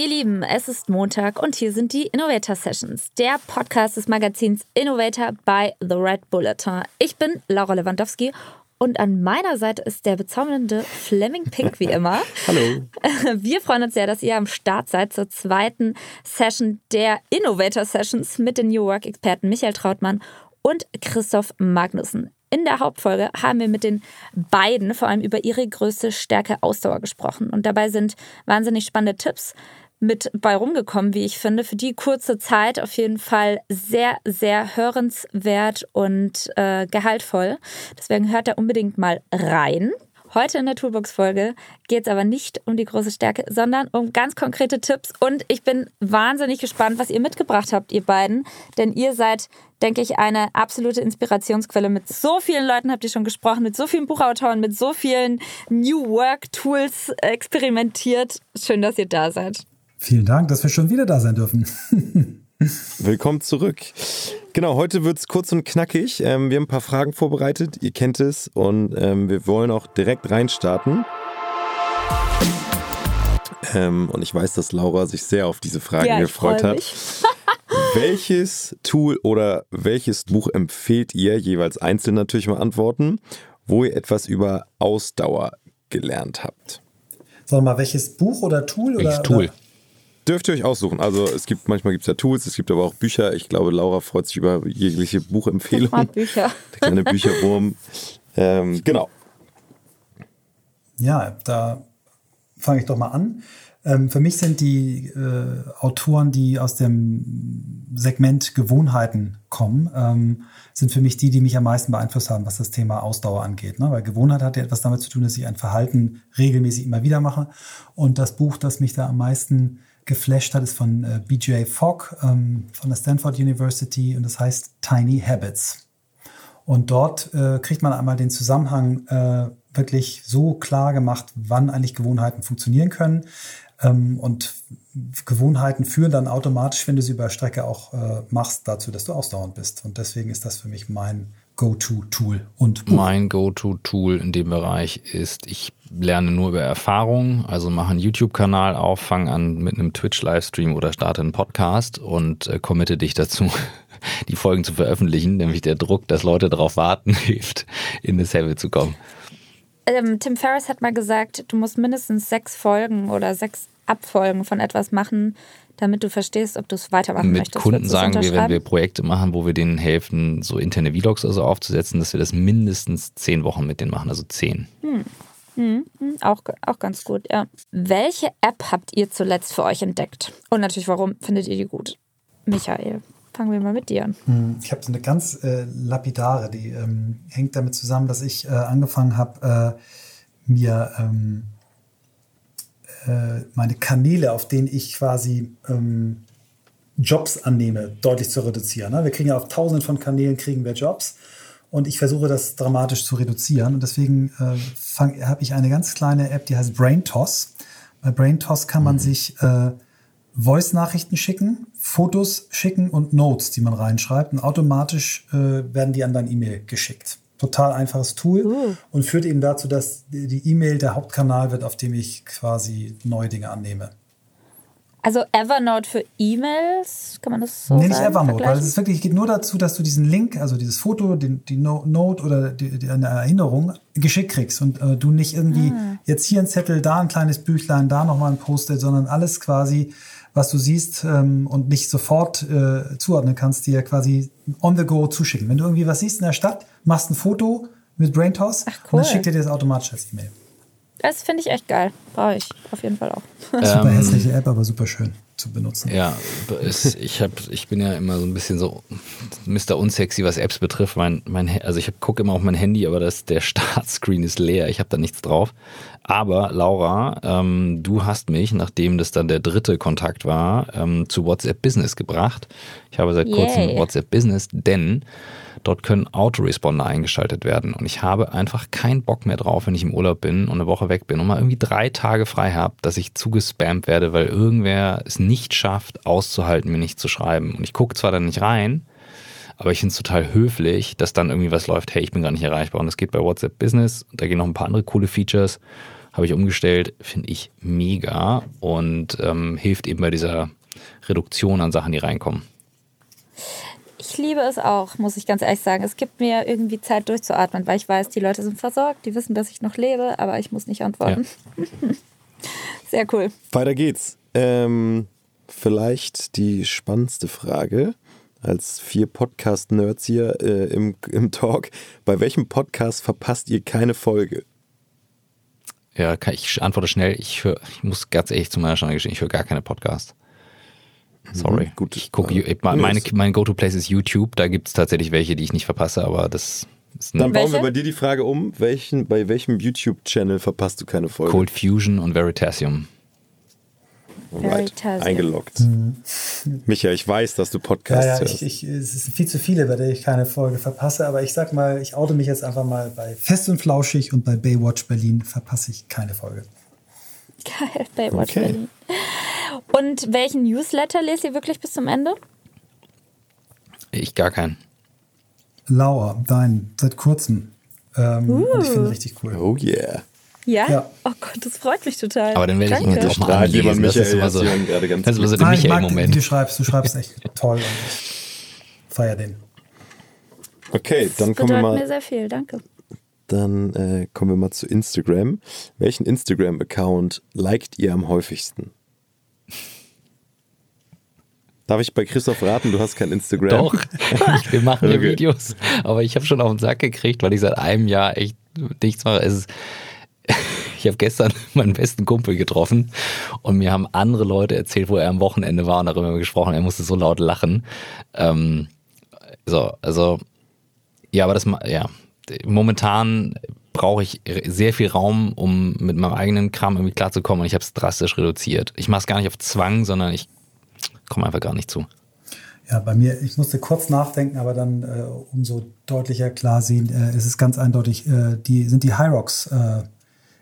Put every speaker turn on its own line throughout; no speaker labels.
Ihr Lieben, es ist Montag und hier sind die Innovator Sessions, der Podcast des Magazins Innovator bei The Red Bulletin. Ich bin Laura Lewandowski und an meiner Seite ist der bezaubernde Fleming Pink wie immer.
Hallo.
Wir freuen uns sehr, dass ihr am Start seid zur zweiten Session der Innovator Sessions mit den New Work Experten Michael Trautmann und Christoph Magnussen. In der Hauptfolge haben wir mit den beiden vor allem über ihre größte Stärke Ausdauer gesprochen. Und dabei sind wahnsinnig spannende Tipps mit bei rumgekommen, wie ich finde. Für die kurze Zeit auf jeden Fall sehr, sehr hörenswert und äh, gehaltvoll. Deswegen hört da unbedingt mal rein. Heute in der Toolbox-Folge geht es aber nicht um die große Stärke, sondern um ganz konkrete Tipps. Und ich bin wahnsinnig gespannt, was ihr mitgebracht habt, ihr beiden. Denn ihr seid, denke ich, eine absolute Inspirationsquelle. Mit so vielen Leuten habt ihr schon gesprochen, mit so vielen Buchautoren, mit so vielen New Work-Tools experimentiert. Schön, dass ihr da seid.
Vielen Dank, dass wir schon wieder da sein dürfen.
Willkommen zurück. Genau, heute wird es kurz und knackig. Ähm, wir haben ein paar Fragen vorbereitet, ihr kennt es und ähm, wir wollen auch direkt reinstarten. Ähm, und ich weiß, dass Laura sich sehr auf diese Fragen
Ja,
gefreut
freu
hat. Welches Tool oder welches Buch empfehlt ihr, jeweils einzeln natürlich mal antworten, wo ihr etwas über Ausdauer gelernt habt?
Sag mal, welches Buch oder Tool?
Welches
oder,
Tool?
Oder?
Dürft ihr euch aussuchen. Also es gibt manchmal gibt es ja Tools, es gibt aber auch Bücher. Ich glaube, Laura freut sich über jegliche
Ich
Buchempfehlung.
mag Bücher.
Der kleine Bücherwurm. Ähm, genau.
Ja, da fange ich doch mal an. Ähm, für mich sind die äh, Autoren, die aus dem Segment Gewohnheiten kommen, ähm, sind für mich die, die mich am meisten beeinflusst haben, was das Thema Ausdauer angeht. Ne? Weil Gewohnheit hat ja etwas damit zu tun, dass ich ein Verhalten regelmäßig immer wieder mache. Und das Buch, das mich da am meisten geflasht hat, ist von äh, BJ Fogg ähm, von der Stanford University und das heißt Tiny Habits. Und dort äh, kriegt man einmal den Zusammenhang äh, wirklich so klar gemacht, wann eigentlich Gewohnheiten funktionieren können. Ähm, und Gewohnheiten führen dann automatisch, wenn du sie über Strecke auch äh, machst, dazu, dass du ausdauernd bist. Und deswegen ist das für mich mein Go-To-Tool und Buch.
Mein Go-To-Tool in dem Bereich ist, ich lerne nur über Erfahrung, also mache einen YouTube-Kanal auf, fange an mit einem Twitch-Livestream oder starte einen Podcast und äh, committe dich dazu, die Folgen zu veröffentlichen, nämlich der Druck, dass Leute darauf warten, hilft, in das Habit zu kommen.
Ähm, Tim Ferriss hat mal gesagt, du musst mindestens sechs Folgen oder sechs Abfolgen von etwas machen, damit du verstehst, ob du es weitermachen
Mit
möchtest.
Kunden
du das
sagen wir, wenn wir Projekte machen, wo wir denen helfen, so interne Vlogs oder so aufzusetzen, dass wir das mindestens zehn Wochen mit denen machen, also zehn.
Auch, auch ganz gut, ja. Welche App habt ihr zuletzt für euch entdeckt? Und natürlich, warum findet ihr die gut? Michael, fangen wir mal mit dir an.
Hm, Ich habe so eine ganz äh, lapidare, die ähm, hängt damit zusammen, dass ich äh, angefangen habe, äh, mir ähm, äh, meine Kanäle, auf denen ich quasi ähm, Jobs annehme, deutlich zu reduzieren. Ne? Wir kriegen ja auf tausenden von Kanälen kriegen wir Jobs und ich versuche das dramatisch zu reduzieren und deswegen äh, habe ich eine ganz kleine App, die heißt BrainToss. Bei BrainToss kann man sich äh, Voice-Nachrichten schicken, Fotos schicken und Notes, die man reinschreibt. Und automatisch äh, werden die an dein E-Mail geschickt. Total einfaches Tool und führt eben dazu, dass die E-Mail der Hauptkanal wird, auf dem ich quasi neue Dinge annehme.
Also Evernote für E-Mails, kann man das so
nee, nicht
sagen?
Evernote, weil es ist wirklich, geht nur dazu, dass du diesen Link, also dieses Foto, den, die no Note oder die, die, eine Erinnerung geschickt kriegst und äh, du nicht irgendwie
Ah.
jetzt hier ein Zettel, da ein kleines Büchlein, da nochmal ein Post-it, sondern alles quasi, was du siehst ähm, und nicht sofort äh, zuordnen kannst, dir quasi on the go zuschicken. Wenn du irgendwie was siehst in der Stadt, machst ein Foto mit BrainToss
Ach,
und
cool.
dann schickt dir das automatisch als E-Mail.
Das finde ich echt geil. Brauche ich auf jeden Fall auch.
Super
Ähm,
hässliche App, aber super schön zu benutzen.
Ja, es, ich, hab, ich bin ja immer so ein bisschen so Mr. Unsexy, was Apps betrifft. Mein, mein, also ich gucke immer auf mein Handy, aber das, der Startscreen ist leer. Ich habe da nichts drauf. Aber Laura, ähm, du hast mich, nachdem das dann der dritte Kontakt war, ähm, zu WhatsApp Business gebracht. Ich habe seit kurzem
Yay.
WhatsApp Business, denn dort können Autoresponder eingeschaltet werden. Und ich habe einfach keinen Bock mehr drauf, wenn ich im Urlaub bin und eine Woche weg bin und mal irgendwie drei Tage frei habe, dass ich zugespammt werde, weil irgendwer es nicht schafft, auszuhalten, mir nicht zu schreiben. Und ich gucke zwar dann nicht rein, aber ich finde es total höflich, dass dann irgendwie was läuft, hey, ich bin gar nicht erreichbar. Und das geht bei WhatsApp Business. Da gehen noch ein paar andere coole Features. habe ich umgestellt, finde ich mega und ähm, hilft eben bei dieser Reduktion an Sachen, die reinkommen.
Ich liebe es auch, muss ich ganz ehrlich sagen. Es gibt mir irgendwie Zeit durchzuatmen, weil ich weiß, die Leute sind versorgt, die wissen, dass ich noch lebe, aber ich muss nicht antworten. Ja. Sehr cool.
Weiter geht's. Ähm, vielleicht die spannendste Frage als vier Podcast-Nerds hier äh, im, im Talk. Bei welchem Podcast verpasst ihr keine Folge?
Ja, ich antworte schnell. Ich, hör, ich muss ganz ehrlich zu meiner Schande gestehen, ich höre gar keine Podcasts. Sorry. Mhm, gut. Ich gucke, äh, meine, mein Go-To-Place ist YouTube. Da gibt es tatsächlich welche, die ich nicht verpasse, aber das ist
Dann bauen wir bei dir die Frage um, welchen, bei welchem YouTube-Channel verpasst du keine Folge?
Cold Fusion und Veritasium.
Right. Eingeloggt. Mhm. Micha, ich weiß, dass du Podcasts
ja, ja, hörst. Ich, ich, es sind viel zu viele, bei denen ich keine Folge verpasse, aber ich sag mal, ich oute mich jetzt einfach mal bei Fest und Flauschig und bei Baywatch Berlin verpasse ich keine Folge.
Geil, Baywatch okay. Berlin. Und welchen Newsletter lest ihr wirklich bis zum Ende?
Ich gar keinen.
Lauer, dein, seit kurzem. Ähm, uh. Und ich finde richtig cool.
Oh yeah.
Ja? ja? Oh Gott, das freut mich total.
Aber dann werde ich mir auch mal anlesen. Das ist immer so, das ist immer so der Michael-Moment.
Du schreibst, du schreibst echt toll und ich feiere den.
Okay, dann kommen wir mal.
mir sehr viel, danke.
Dann äh, kommen wir mal zu Instagram. Welchen Instagram-Account liked ihr am häufigsten? Darf ich bei Christoph raten, du hast kein Instagram?
Doch, wir machen ja okay. Videos. Aber ich habe schon auf den Sack gekriegt, weil ich seit einem Jahr echt nichts mache. Es ist, ich habe gestern meinen besten Kumpel getroffen und mir haben andere Leute erzählt, wo er am Wochenende war und darüber gesprochen. Er musste so laut lachen. Ähm, so, also, ja, aber das, ja, momentan brauche ich sehr viel Raum, um mit meinem eigenen Kram irgendwie klarzukommen und ich habe es drastisch reduziert. Ich mache es gar nicht auf Zwang, sondern ich komme einfach gar nicht zu.
Ja, bei mir, ich musste kurz nachdenken, aber dann äh, umso deutlicher klar sehen, äh, es ist ganz eindeutig, äh, die sind die Hyrox äh,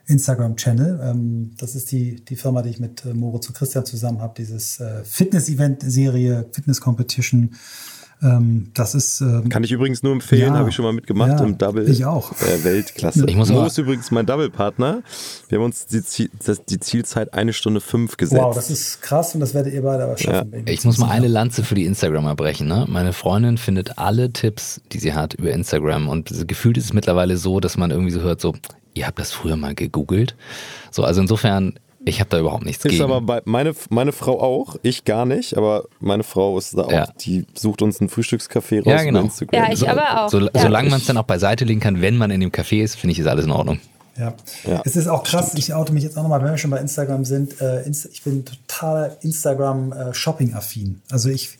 Instagram-Channel. Ähm, das ist die, die Firma, die ich mit äh, Moritz und Christian zusammen habe, dieses äh, Fitness-Event-Serie, Fitness-Competition. Ähm, das ist. Ähm,
Kann ich übrigens nur empfehlen, ja, habe ich schon mal mitgemacht ja, im Double.
Ich auch.
Äh, Weltklasse. Ich muss Mo ist übrigens mein Double-Partner. Wir haben uns die, Ziel, die, Zielzeit eine Stunde fünf gesetzt. Wow,
das ist krass und das werdet ihr beide aber schaffen.
Ja. Ich muss mal eine Lanze für die Instagramer brechen. Ne? Meine Freundin findet alle Tipps, die sie hat, über Instagram und gefühlt ist es mittlerweile so, dass man irgendwie so hört, so, ihr habt das früher mal gegoogelt. So, also insofern ich habe da überhaupt nichts
ist
gegen.
aber bei meine, meine Frau auch, ich gar nicht, aber meine Frau ist da auch, ja. die sucht uns ein Frühstückscafé raus
ja, genau.
Instagram. Ja, ich so, aber auch.
So, ja. Solange man es dann auch beiseite legen kann, wenn man in dem Café ist, finde ich, ist alles in Ordnung.
Ja. ja. Es ist auch krass, ich oute mich jetzt auch nochmal, wenn wir schon bei Instagram sind, äh, ich bin total Instagram-Shopping-affin. Äh, also ich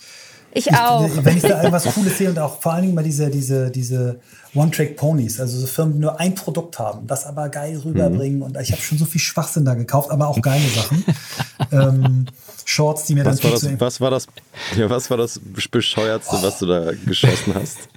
ich auch.
Ich, wenn ich da irgendwas Cooles sehe und auch vor allen Dingen mal diese, diese, diese One-Track-Ponys, also so Firmen, die nur ein Produkt haben, das aber geil rüberbringen. Mhm. Und ich habe schon so viel Schwachsinn da gekauft, aber auch geile Sachen. ähm, Shorts, die mir
was
dann
war das, was war das, ja, was war das bescheuertste, oh. was du da geschossen hast?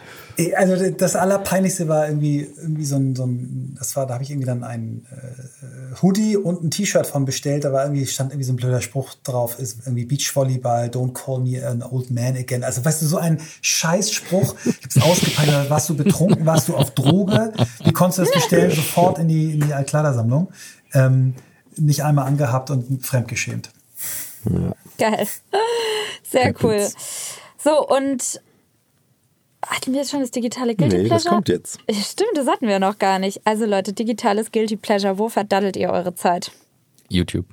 Also das Allerpeinlichste war irgendwie, irgendwie so ein, so ein das war, da habe ich irgendwie dann ein äh, Hoodie und ein T-Shirt von bestellt, da war irgendwie, stand irgendwie so ein blöder Spruch drauf, ist irgendwie Beachvolleyball, don't call me an old man again. Also weißt du, so ein Scheißspruch, ich hab's ausgepackt, warst du betrunken, warst du auf Droge, wie konntest du das bestellen? Sofort in die, in die Altkleidersammlung. Ähm, nicht einmal angehabt und fremdgeschämt.
Ja. Geil. Sehr cool. So, und hatten wir jetzt schon das digitale Guilty nee, Pleasure?
das kommt jetzt.
Stimmt, das hatten wir noch gar nicht. Also Leute, digitales Guilty Pleasure, wo verdaddelt ihr eure Zeit?
YouTube.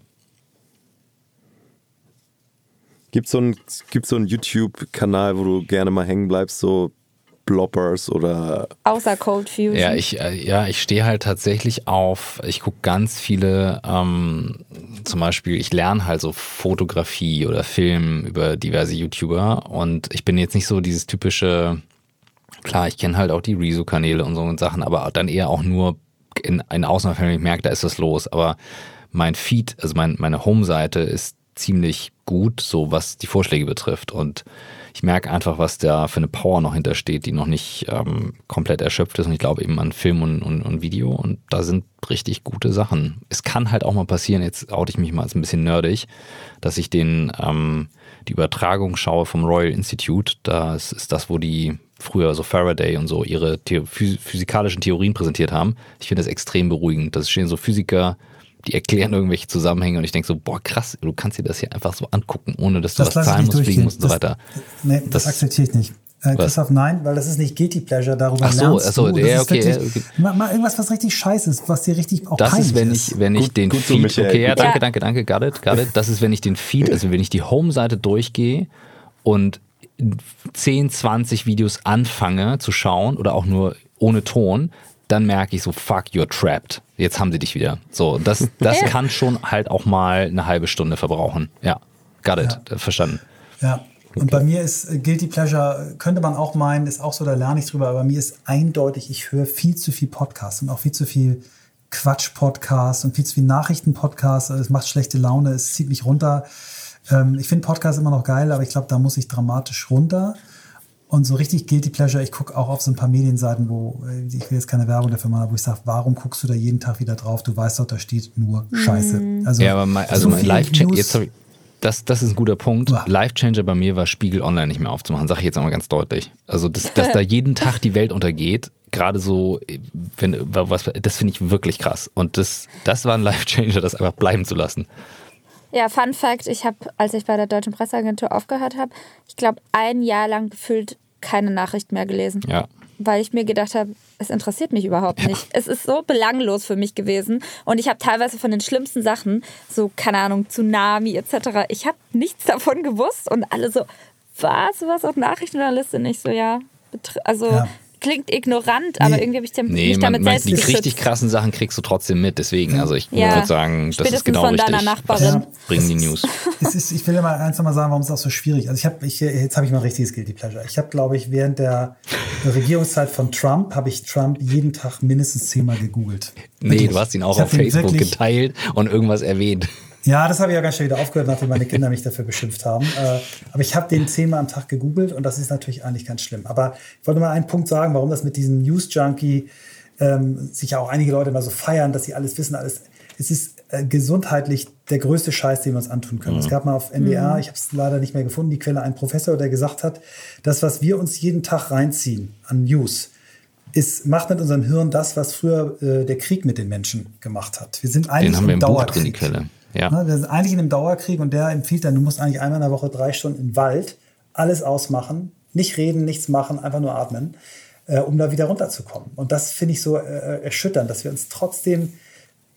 Gibt es so einen, so einen YouTube-Kanal, wo du gerne mal hängen bleibst, so Bloppers oder.
Außer Cold Fusion.
Ja, ich, äh, ja, ich stehe halt tatsächlich auf, ich gucke ganz viele, ähm, zum Beispiel, ich lerne halt so Fotografie oder Film über diverse YouTuber und ich bin jetzt nicht so dieses typische Klar, ich kenne halt auch die Rezo-Kanäle und so Sachen, aber dann eher auch nur in, in Ausnahmefällen, ich merke, da ist was los. Aber mein Feed, also mein, meine Home-Seite ist ziemlich gut, so was die Vorschläge betrifft. Und ich merke einfach, was da für eine Power noch hintersteht, die noch nicht ähm, komplett erschöpft ist. Und ich glaube eben an Film und, und, und, Video. Und da sind richtig gute Sachen. Es kann halt auch mal passieren, jetzt oute ich mich mal als ein bisschen nerdig, dass ich den, ähm, die Übertragung schaue vom Royal Institute. Das ist das, wo die früher so Faraday und so ihre The physikalischen Theorien präsentiert haben. Ich finde das extrem beruhigend. Da stehen so Physiker die erklären irgendwelche Zusammenhänge und ich denke so, boah, krass, du kannst dir das hier einfach so angucken, ohne dass du
Das
was zahlen musst, fliegen musst und so
Das-
weiter.
Nee, das,
Das-
akzeptiere ich nicht. Äh? Christoph, nein, weil das ist nicht Guilty Pleasure, darüber
Ach so,
lernst
ach so,
du. Das
ja,
ist
okay,
wirklich,
ja, okay.
Mal, mal irgendwas, was richtig scheiße ist, was dir richtig auch
Das
peinlich
ist, wenn ich, wenn ich
Gut-
den
gut
Feed,
Michael,
okay, ja, danke, danke, danke, got it, got it. Das ist, wenn ich den Feed, also wenn ich die Home-Seite durchgehe und 10, 20 Videos anfange zu schauen oder auch nur ohne Ton, dann merke ich so, fuck, you're trapped. Jetzt haben sie dich wieder. So, das, das
Ja.
kann schon halt auch mal eine halbe Stunde verbrauchen. Ja, got it, verstanden.
Ja. Und bei mir ist äh, Guilty Pleasure, könnte man auch meinen, ist auch so, da lerne ich drüber, aber bei mir ist eindeutig, ich höre viel zu viel Podcasts und auch viel zu viel Quatsch-Podcasts und viel zu viel Nachrichten-Podcasts. Es macht schlechte Laune, es zieht mich runter. Ähm, ich finde Podcasts immer noch geil, aber ich glaube, da muss ich dramatisch runter. Und so richtig Guilty Pleasure, ich gucke auch auf so ein paar Medienseiten, wo, äh, ich will jetzt keine Werbung dafür machen, aber wo ich sage, warum guckst du da jeden Tag wieder drauf? Du weißt doch, da steht nur Scheiße. Also,
Ja, aber mein, also
so
mein
viel
Live Changer,
News-
jetzt ich, das, das ist ein guter Punkt.
Uah.
Live Changer bei mir war Spiegel Online nicht mehr aufzumachen, sage ich jetzt einmal ganz deutlich. Also, dass, dass da jeden Tag die Welt untergeht, gerade so, wenn, was, das finde ich wirklich krass. Und das, das war ein Live Changer, das einfach bleiben zu lassen.
Ja, Fun Fact: Ich habe, als ich bei der Deutschen Presseagentur aufgehört habe, ich glaube, ein Jahr lang gefühlt keine Nachricht mehr gelesen.
Ja.
Weil ich mir gedacht habe, es interessiert mich überhaupt nicht. Es ist so belanglos für mich gewesen. Und ich habe teilweise von den schlimmsten Sachen, so, keine Ahnung, Tsunami etc., ich habe nichts davon gewusst. Und alle so, was, was auf Nachrichtenjournalistin? Ich so, ja, also
Ja.
Klingt ignorant, aber
Nee.
irgendwie habe ich dem-
Nee,
mich
man,
damit
man,
selbst
die
geschützt.
richtig krassen Sachen kriegst du trotzdem mit. Deswegen, also ich
Ja.
würde sagen, das ist
Spätestens
genau
von
richtig.
deiner Nachbarin.
Ja.
Bringen die News.
es ist, ich will ja mal eins noch mal sagen, warum es auch so schwierig ist. Also ich habe, ich, jetzt habe ich mal richtiges Guilty Pleasure. Ich habe, glaube ich, während der Regierungszeit von Trump, habe ich Trump jeden Tag mindestens zehnmal gegoogelt.
Nee,
Wirklich.
du hast ihn auch
Ich
auf Facebook geteilt und irgendwas erwähnt.
Ja, das habe ich ja ganz schnell wieder aufgehört, nachdem meine Kinder mich dafür beschimpft haben. Äh, aber ich habe den zehnmal am Tag gegoogelt und das ist natürlich eigentlich ganz schlimm. Aber ich wollte mal einen Punkt sagen, warum das mit diesem News-Junkie ähm, sich ja auch einige Leute immer so feiern, dass sie alles wissen, alles. Es ist äh, gesundheitlich der größte Scheiß, den wir uns antun können. Es gab mal auf NDR, ich habe es leider nicht mehr gefunden, die Quelle, ein Professor, der gesagt hat, das, was wir uns jeden Tag reinziehen an News, ist, macht mit unserem Hirn das, was früher äh, der Krieg mit den Menschen gemacht hat. Wir sind eigentlich
Den haben wir
im
im Buch
Dauerkrieg.
drin, die Quelle. Ja.
Ne, wir sind eigentlich in einem Dauerkrieg und der empfiehlt dann, du musst eigentlich einmal in der Woche drei Stunden im Wald alles ausmachen, nicht reden, nichts machen, einfach nur atmen, äh, um da wieder runterzukommen. Und das finde ich so äh, erschütternd, dass wir uns trotzdem,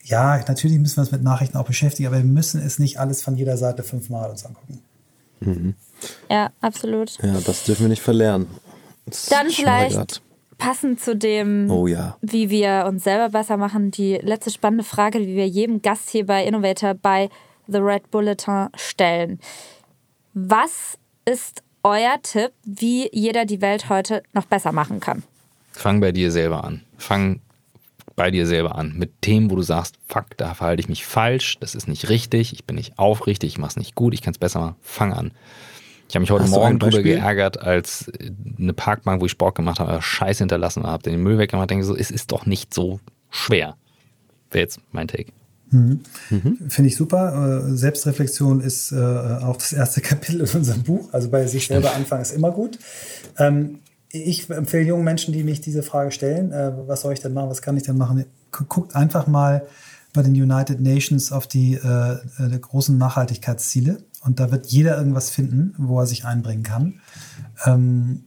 ja, natürlich müssen wir uns mit Nachrichten auch beschäftigen, aber wir müssen es nicht alles von jeder Seite fünfmal uns angucken.
Ja, absolut.
Ja, das dürfen wir nicht verlernen. Das
Dann vielleicht
grad.
Passend zu dem,
Oh ja.
wie wir uns selber besser machen, die letzte spannende Frage, die wir jedem Gast hier bei Innovator bei The Red Bulletin stellen. Was ist euer Tipp, wie jeder die Welt heute noch besser machen kann?
Fang bei dir selber an. Fang bei dir selber an. Mit Themen, wo du sagst, fuck, da verhalte ich mich falsch, das ist nicht richtig, ich bin nicht aufrichtig, ich mache es nicht gut, ich kann es besser machen. Fang an. Ich habe mich heute
Hast
Morgen drüber geärgert, als äh, eine Parkbank, wo ich Sport gemacht habe, Scheiß hinterlassen habe, den Müll weggemacht, denke so, es ist doch nicht so schwer. Wäre jetzt mein Take.
Finde ich super. Äh, Selbstreflexion ist äh, auch das erste Kapitel in unserem Buch. Also bei sich selber anfangen ist immer gut. Ähm, ich empfehle jungen Menschen, die mich diese Frage stellen, äh, was soll ich denn machen, was kann ich denn machen? Gu- Guckt einfach mal bei den United Nations auf die äh, großen Nachhaltigkeitsziele. Und da wird jeder irgendwas finden, wo er sich einbringen kann. Ähm,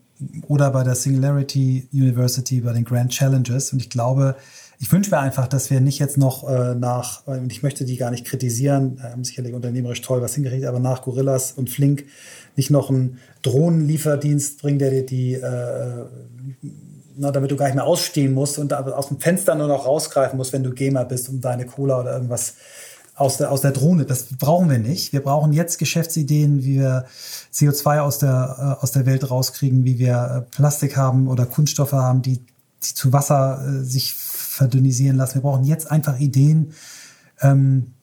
oder bei der Singularity University, bei den Grand Challenges. Und ich glaube, ich wünsche mir einfach, dass wir nicht jetzt noch äh, nach, und ich möchte die gar nicht kritisieren, haben sicherlich unternehmerisch toll was hingekriegt, aber nach Gorillas und Flink nicht noch einen Drohnenlieferdienst bringen, der dir die, äh, na, damit du gar nicht mehr ausstehen musst und aus dem Fenster nur noch rausgreifen musst, wenn du Gamer bist, um deine Cola oder irgendwas aus der, aus der Drohne. Das brauchen wir nicht. Wir brauchen jetzt Geschäftsideen, wie wir CO2 aus der, äh, aus der Welt rauskriegen, wie wir äh, Plastik haben oder Kunststoffe haben, die, die zu Wasser äh, sich verdünnisieren lassen. Wir brauchen jetzt einfach Ideen, ähm,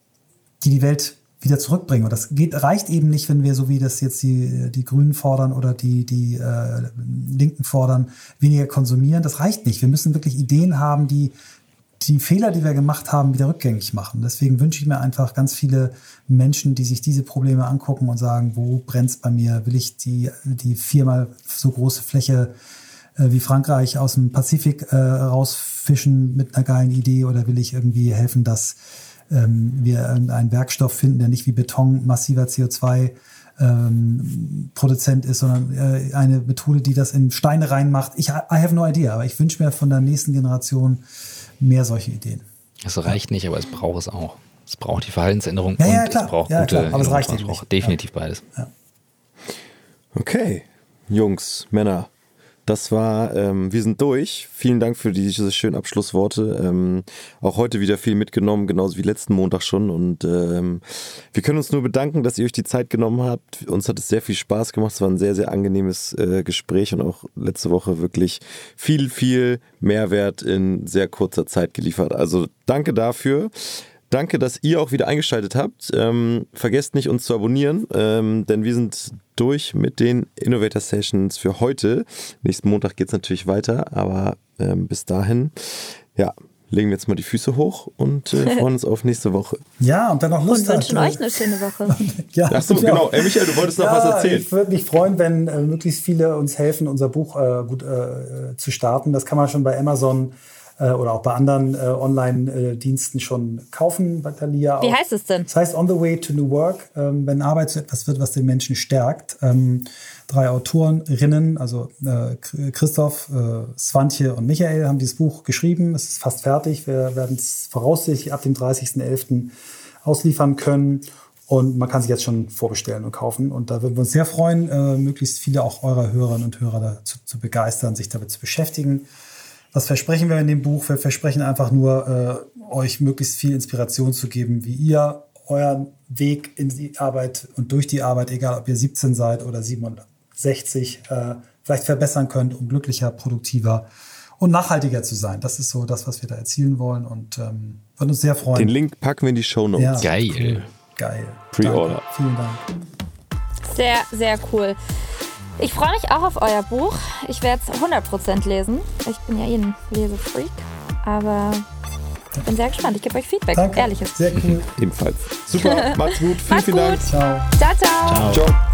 die die Welt wieder zurückbringen. Und das geht, reicht eben nicht, wenn wir, so wie das jetzt die, die Grünen fordern oder die, die äh, Linken fordern, weniger konsumieren. Das reicht nicht. Wir müssen wirklich Ideen haben, die die Fehler, die wir gemacht haben, wieder rückgängig machen. Deswegen wünsche ich mir einfach ganz viele Menschen, die sich diese Probleme angucken und sagen, wo brennt's bei mir? Will ich die, die viermal so große Fläche äh, wie Frankreich aus dem Pazifik äh, rausfischen mit einer geilen Idee oder will ich irgendwie helfen, dass ähm, wir einen Werkstoff finden, der nicht wie Beton massiver CO2 ähm, Produzent ist, sondern äh, eine Methode, die das in Steine reinmacht. Ich I have no idea, aber ich wünsche mir von der nächsten Generation mehr solche Ideen.
Es reicht nicht, aber es braucht es auch. Es braucht die Verhaltensänderung
Ja,
und
ja, klar.
es braucht
Ja,
gute
klar. Aber es reicht eben
Es braucht
nicht.
definitiv beides.
Okay, Jungs, Männer, das war, ähm, wir sind durch. Vielen Dank für diese schönen Abschlussworte. Ähm, auch heute wieder viel mitgenommen, genauso wie letzten Montag schon. Und ähm, wir können uns nur bedanken, dass ihr euch die Zeit genommen habt. Uns hat es sehr viel Spaß gemacht. Es war ein sehr, sehr angenehmes äh, Gespräch und auch letzte Woche wirklich viel, viel Mehrwert in sehr kurzer Zeit geliefert. Also danke dafür. Danke, dass ihr auch wieder eingeschaltet habt. Ähm, vergesst nicht, uns zu abonnieren, ähm, denn wir sind durch mit den Innovator Sessions für heute. Nächsten Montag geht es natürlich weiter, aber ähm, bis dahin, ja, legen wir jetzt mal die Füße hoch und äh, freuen uns auf nächste Woche.
Ja, und wer noch Lust
Und wünschen
äh,
euch eine schöne Woche.
Ja,
Ach so, genau. Ey, Michael, du wolltest noch was erzählen.
Ich würde mich freuen, wenn äh, möglichst viele uns helfen, unser Buch äh, gut äh, zu starten. Das kann man schon bei Amazon äh, oder auch bei anderen äh, Online-Diensten schon kaufen, bei Thalia
Wie
auch.
heißt es denn?
Das heißt On the Way to New Work, ähm, wenn Arbeit zu etwas wird, was den Menschen stärkt. Ähm, drei Autorinnen, also äh, Christoph, äh, Swantje und Michael, haben dieses Buch geschrieben. Es ist fast fertig. Wir werden es voraussichtlich ab dem 30.11. ausliefern können. Und man kann sich jetzt schon vorbestellen und kaufen. Und da würden wir uns sehr freuen, äh, möglichst viele auch eurer Hörerinnen und Hörer dazu zu begeistern, sich damit zu beschäftigen. Was versprechen wir in dem Buch? Wir versprechen einfach nur, äh, euch möglichst viel Inspiration zu geben, wie ihr euren Weg in die Arbeit und durch die Arbeit, egal ob ihr 17 seid oder 67, äh, vielleicht verbessern könnt, um glücklicher, produktiver und nachhaltiger zu sein. Das ist so das, was wir da erzielen wollen und ähm, würden uns sehr freuen.
Den Link packen wir in die Show Notes.
Ja,
Geil.
Cool. Geil.
Pre-Order.
Vielen Dank.
Sehr, sehr cool. Ich freue mich auch auf euer Buch. Ich werde es 100% lesen. Ich bin ja eh ein Lesefreak. Aber ich bin sehr gespannt. Ich gebe euch Feedback.
Danke.
Ehrliches.
Sehr cool.
Ebenfalls. Super, macht's gut. Vielen,
Macht's
vielen Dank.
gut.
Ciao.
Ciao, ciao.
Ciao.